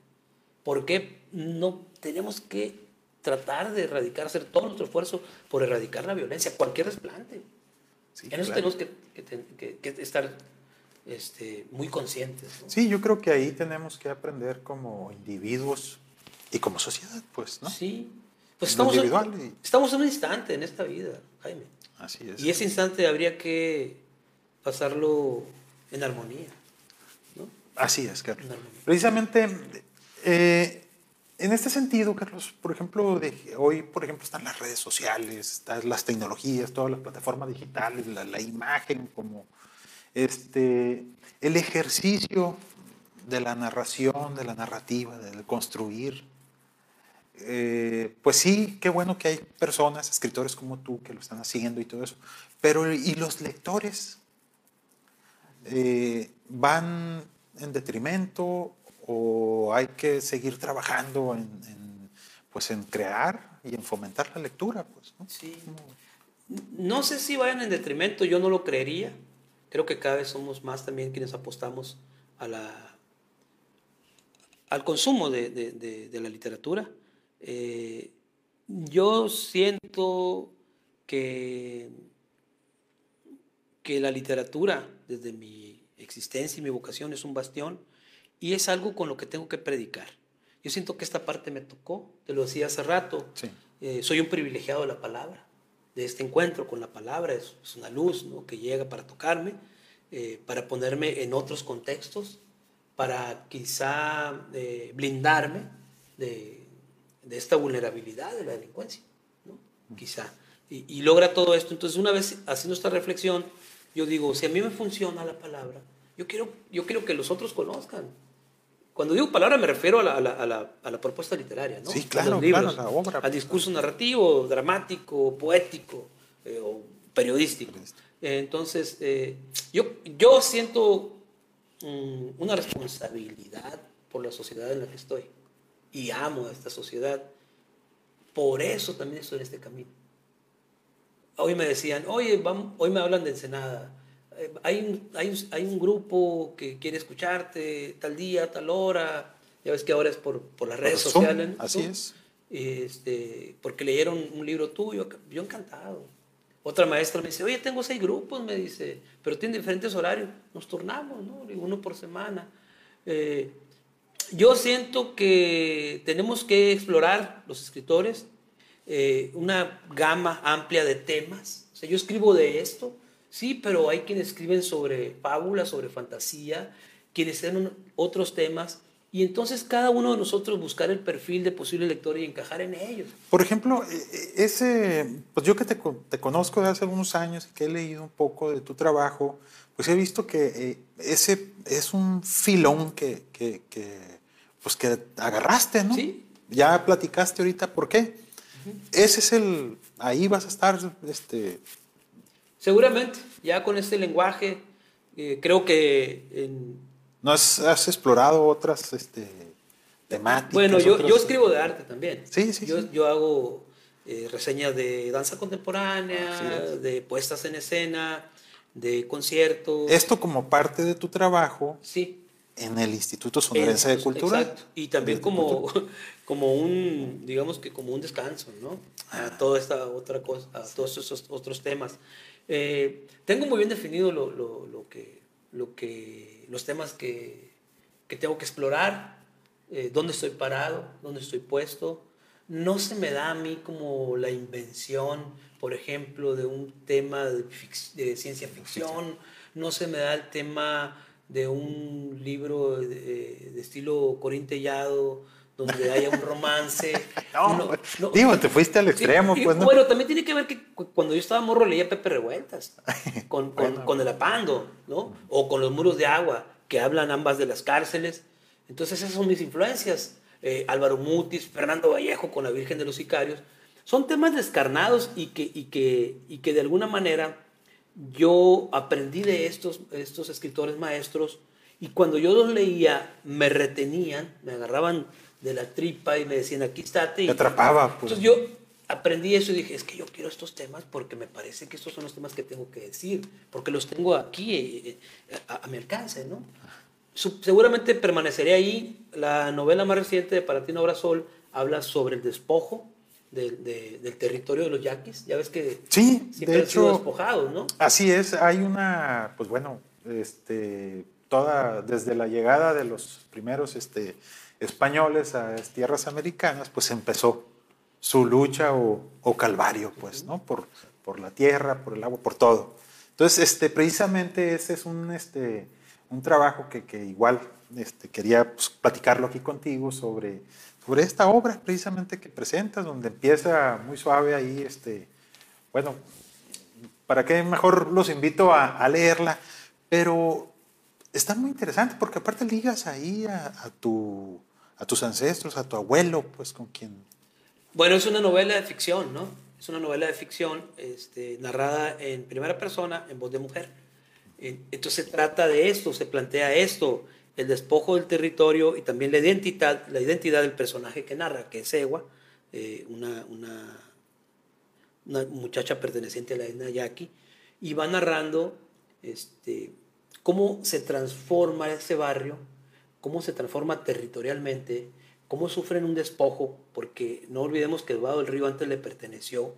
Porque no tenemos que tratar de erradicar, hacer todo nuestro esfuerzo por erradicar la violencia, cualquier desplante. Sí, en eso claro. tenemos que, que que- que estar este, muy conscientes. ¿no? Sí, yo creo que ahí tenemos que aprender como individuos y como sociedad, pues, ¿no? Sí. Pues En estamos, en, individual y- estamos en un instante en esta vida, Jaime. Así es. Y ese instante habría que pasarlo en armonía. ¿no? Así es, Carlos. Precisamente, eh, en este sentido, Carlos, por ejemplo, de- hoy, por ejemplo, están las redes sociales, están las tecnologías, todas las plataformas digitales, la, la imagen, como este, el ejercicio de la narración, de la narrativa, del construir. Eh, pues sí, qué bueno que hay personas, escritores como tú, que lo están haciendo y todo eso. Pero, ¿y los lectores? eh, van en detrimento o hay que seguir trabajando en, pues en crear y en fomentar la lectura pues ¿no? Sí. No sé si vayan en detrimento, yo no lo creería. Creo que cada vez somos más también quienes apostamos a la, al consumo de- de la literatura. Eh, yo siento que, que la literatura, desde mi existencia y mi vocación, es un bastión y es algo con lo que tengo que predicar. Yo siento que esta parte me tocó, te lo decía hace rato, eh, soy un privilegiado de la palabra, de este encuentro con la palabra, es, una luz ¿no? que llega para tocarme, eh, para ponerme en otros contextos, para quizá eh, blindarme de, de, esta vulnerabilidad de la delincuencia, ¿no? quizá. Y, y, logra todo esto. Entonces, una vez haciendo esta reflexión, yo digo, si a mí me funciona la palabra, yo quiero, yo quiero que los otros conozcan cuando digo palabra me refiero a la, a la, a la, propuesta literaria, ¿no? Sí, claro, claro la obra. Al discurso narrativo, dramático, poético eh, o periodístico. entonces, eh, yo, yo siento mm, una responsabilidad por la sociedad en la que estoy y amo a esta sociedad. Por eso también estoy en este camino. Hoy me decían, oye, vamos, hoy me hablan de Ensenada eh, hay un, hay, un, hay un grupo que quiere escucharte tal día, tal hora. Ya ves que ahora es por, por las redes sociales. Así es. Este, porque leyeron un libro tuyo, yo encantado. Otra maestra me dice, oye, tengo seis grupos, me dice, pero tienen diferentes horarios. Nos turnamos, ¿no? Uno por semana. Eh, yo siento que tenemos que explorar, los escritores, eh, una gama amplia de temas. O sea, yo escribo de esto, Sí, pero hay quienes escriben sobre fábulas, sobre fantasía, quienes tienen otros temas, y entonces cada uno de nosotros buscar el perfil de posible lector y encajar en ellos. Por ejemplo, e, e, ese, pues yo que te, te conozco de hace algunos años y que he leído un poco de tu trabajo, pues he visto que eh, ese es un filón que, que, que, pues que agarraste, ¿no? Sí. Ya platicaste ahorita por qué. Ese es el, ahí vas a estar este, Seguramente, ya con este lenguaje, eh, creo que... ¿No has, explorado otras este, temáticas? Bueno, yo, yo escribo de arte también. Sí, sí. Yo, sí. yo hago eh, reseñas de danza contemporánea, de puestas en escena, de conciertos. Esto como parte de tu trabajo. Sí. En el Instituto Sonorense de Cultura. Exacto. Y también como, como un, digamos que como un descanso, ¿no? A ah. toda esta otra cosa, a todos esos otros temas. Eh, tengo muy bien definido lo, lo, lo, que, lo que, los temas que, que tengo que explorar, eh, dónde estoy parado, dónde estoy puesto. No se me da a mí como la invención, por ejemplo, de un tema de, de ciencia ficción, no se me da el tema de un libro de, de estilo corintellado donde haya un romance. no, digo, te fuiste al extremo, pues. ¿no? Bueno, también tiene que ver que cuando yo estaba morro leía Pepe Revueltas, con, con, el apando, ¿no? O con los muros de agua, que hablan ambas de las cárceles. Entonces esas son mis influencias. Eh, Álvaro Mutis, Fernando Vallejo con la Virgen de los Sicarios. Son temas descarnados y que, y que, y que de alguna manera yo aprendí de estos, estos escritores maestros y cuando yo los leía me retenían, me agarraban de la tripa y me decían, aquí estate. Te atrapaba. Pues. Entonces yo aprendí eso y dije, es que yo quiero estos temas porque me parece que estos son los temas que tengo que decir, porque los tengo aquí eh, eh, a, mi alcance, ¿no? seguramente permaneceré ahí. La novela más reciente de Para ti no habrá sol habla sobre el despojo del territorio de los yaquis. Ya ves que sí, siempre de han sido despojados, ¿no? Así es, hay una, pues bueno, este, toda, desde la llegada de los primeros, este, españoles a las tierras americanas, pues empezó su lucha o, calvario, pues, ¿no? Por, por la tierra, por el agua, por todo. Entonces, este, precisamente ese es un, este, un trabajo que, que igual este, quería pues, platicarlo aquí contigo sobre, sobre esta obra precisamente que presentas, donde empieza muy suave ahí, este, bueno, para qué mejor los invito a, a leerla, pero está muy interesante porque aparte ligas ahí a tu a tus ancestros, a tu abuelo, pues con quien... Bueno, es una novela de ficción, ¿no? Es una novela de ficción este, narrada en primera persona, en voz de mujer. Entonces se trata de esto, se plantea esto, el despojo del territorio y también la identidad, la identidad del personaje que narra, que es Ewa, eh, una, una, muchacha perteneciente a la etnia yaqui, y va narrando este, cómo se transforma ese barrio cómo se transforma territorialmente, cómo sufren un despojo, porque no olvidemos que el del Río antes le perteneció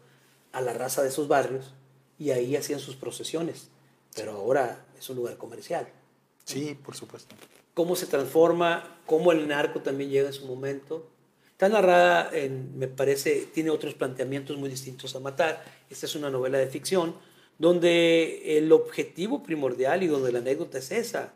a la raza de esos barrios y ahí hacían sus procesiones, pero ahora es un lugar comercial. Sí, por supuesto. Cómo se transforma, cómo el narco también llega en su momento. Está narrada, en, me parece, tiene otros planteamientos muy distintos a Matar. Esta es una novela de ficción donde el objetivo primordial y donde la anécdota es esa,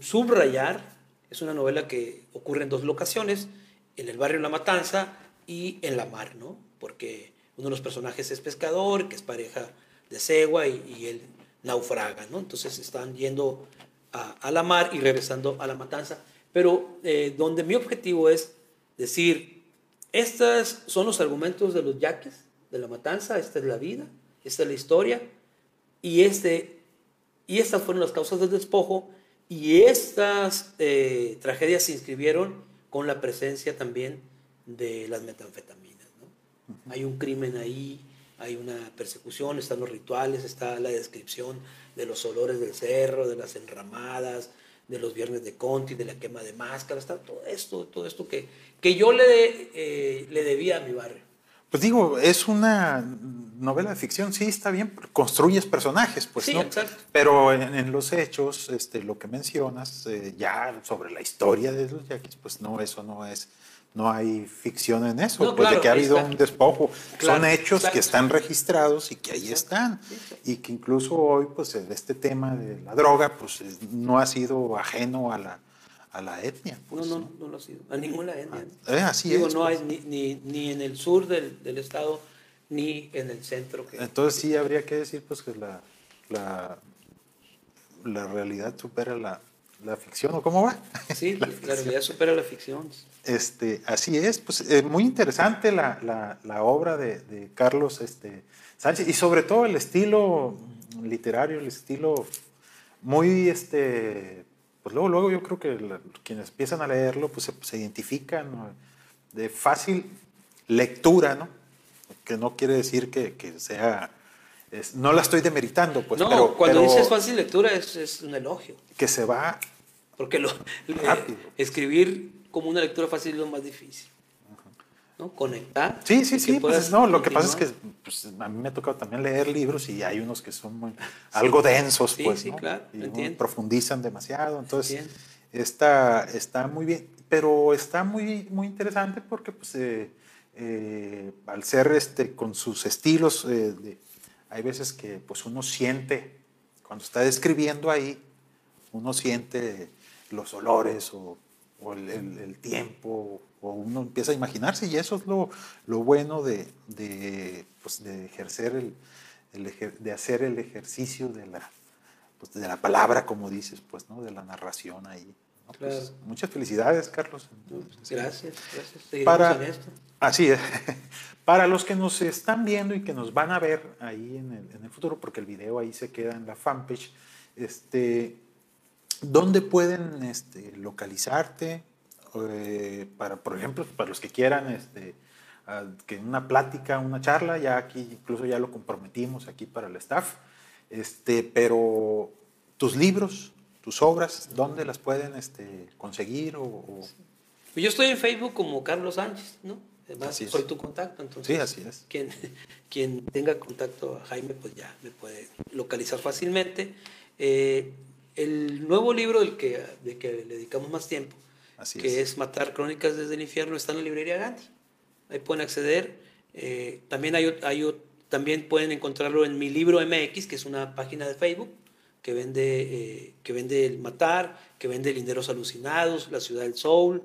subrayar, es una novela que ocurre en dos locaciones, en el barrio La Matanza y en la mar, ¿no? Porque uno de los personajes es pescador, que es pareja de Segua y, él naufraga, ¿no? Entonces están yendo a, la mar y regresando a La Matanza, pero eh, donde mi objetivo es decir, estos son los argumentos de los yaques de La Matanza, esta es la vida, esta es la historia, y, este, y estas fueron las causas del despojo y estas eh, tragedias se inscribieron con la presencia también de las metanfetaminas. ¿no? Hay un crimen ahí, hay una persecución, están los rituales, está la descripción de los olores del cerro, de las enramadas, de los viernes de Conti, de la quema de máscaras, está todo esto, todo esto que, que yo le, eh, le debía a mi barrio. Pues digo, es una novela de ficción, sí, está bien, construyes personajes, pues, sí, ¿no? Exacto. Pero en, los hechos, este, lo que mencionas, eh, ya sobre la historia de los yaquis, pues no, eso no es, no hay ficción en eso, no, pues claro, de que ha habido está. un despojo. Claro, Son hechos que están registrados y que ahí están. Y que incluso hoy, pues, este tema de la droga, pues, es- no ha sido ajeno a la, a la etnia. No, Pues, no, no lo ha sido. A ninguna etnia. ¿no? Eh, así Digo, es. no pues. hay ni, ni, ni en el sur del, del estado ni en el centro. Que, Entonces sí habría que decir pues que la, la, la realidad supera la, la ficción, ¿o cómo va? sí, la, realidad supera la ficción. Este, así es, pues eh, muy interesante la, la, la obra de, de Carlos este, Sánchez y sobre todo el estilo literario, el estilo muy, este, pues luego, luego yo creo que la- quienes empiezan a leerlo pues se, se identifican ¿no? de fácil lectura, ¿no? Que no quiere decir que, que sea, es- no la estoy demeritando, pues, no, pero, cuando pero dices fácil lectura es, es un elogio. que se va Porque lo, Rápido. escribir como una lectura fácil es lo más difícil. ¿no? Conectar. Sí, sí, sí, pues no, lo que pasa es que pues, a mí me ha tocado también leer libros y hay unos que son muy- algo densos, Sí, pues, sí, ¿no? claro, y profundizan demasiado, entonces está, está muy bien, pero está muy, muy interesante porque pues, eh, eh, al ser este, con sus estilos, eh, de- hay veces que pues, uno siente, cuando está describiendo ahí, uno siente los olores o, o el, el- el tiempo, o uno empieza a imaginarse, y eso es lo, lo bueno de, de, pues, de ejercer el, de hacer el ejercicio de la, pues, de la palabra, como dices, pues, ¿no? de la narración ahí. ¿no? Pues, muchas felicidades, Carlos. Gracias, gracias. Seguiremos Para- en esto. Así es. Para los que nos están viendo y que nos van a ver ahí en el, en futuro, porque el video ahí se queda en la fanpage, este, ¿dónde pueden este, localizarte? Eh, para, por ejemplo, para los que quieran este, que una plática, una charla, ya aquí incluso ya lo comprometimos aquí para el staff, este, pero tus libros, tus obras, ¿dónde las pueden este, conseguir? O- Pues Yo estoy en Facebook como Carlos Sánchez, ¿no? Además, Así soy tu contacto, entonces. Sí, así es. Quien, quien tenga contacto a Jaime, pues ya me puede localizar fácilmente. Eh, el nuevo libro del que, de que le dedicamos más tiempo, Así que es. es. Matar Crónicas desde el Infierno, está en la librería Gandhi. Ahí pueden acceder. Eh, también, hay, hay también pueden encontrarlo en mi libro MX, que es una página de Facebook que vende, eh, que vende el Matar, que vende Linderos Alucinados, La Ciudad del Soul,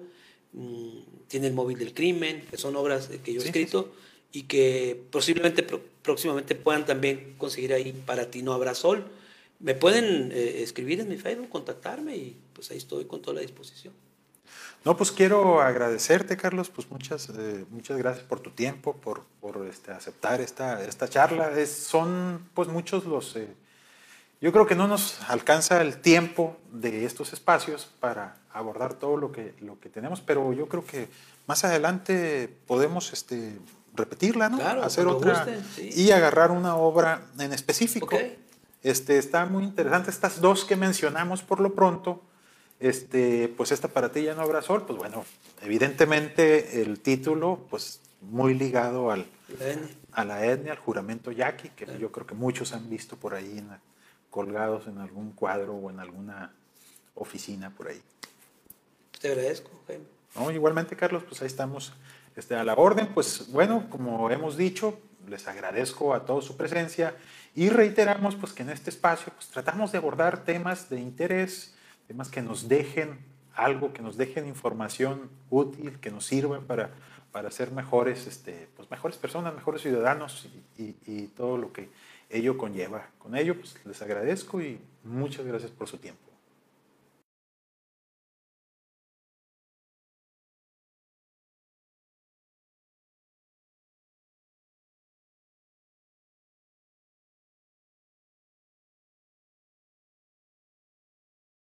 mm, tiene el Móvil del Crimen, que son obras que yo he Sí, sí, escrito y que posiblemente pro- próximamente puedan también conseguir ahí para ti no habrá sol. Me pueden eh, escribir en mi Facebook, contactarme y pues ahí estoy con toda la disposición. No, pues quiero agradecerte, Carlos, pues muchas, eh, muchas gracias por tu tiempo, por, por este, aceptar esta, esta charla. Es, son pues muchos los... eh, yo creo que no nos alcanza el tiempo de estos espacios para abordar todo lo que, lo que tenemos, pero yo creo que más adelante podemos este, repetirla, ¿no? Claro, Hacer otra gusten, sí. y agarrar una obra en específico. Este, está muy interesante. Estas dos que mencionamos por lo pronto, este, pues esta para ti ya no habrá sol, pues bueno, evidentemente el título, pues muy ligado al, La a la etnia, al juramento yaqui, que yo creo que muchos han visto por ahí en la- colgados en algún cuadro o en alguna oficina por ahí. Te agradezco, Jaime. ¿no? Igualmente, Carlos, pues ahí estamos este, a la orden. Pues bueno, como hemos dicho, les agradezco a todos su presencia y reiteramos pues que en este espacio pues tratamos de abordar temas de interés, temas que nos dejen algo, que nos dejen información útil, que nos sirvan para, para ser mejores, este, pues mejores personas, mejores ciudadanos y, y- y todo lo que ello conlleva. Con ello, pues les agradezco y muchas gracias por su tiempo.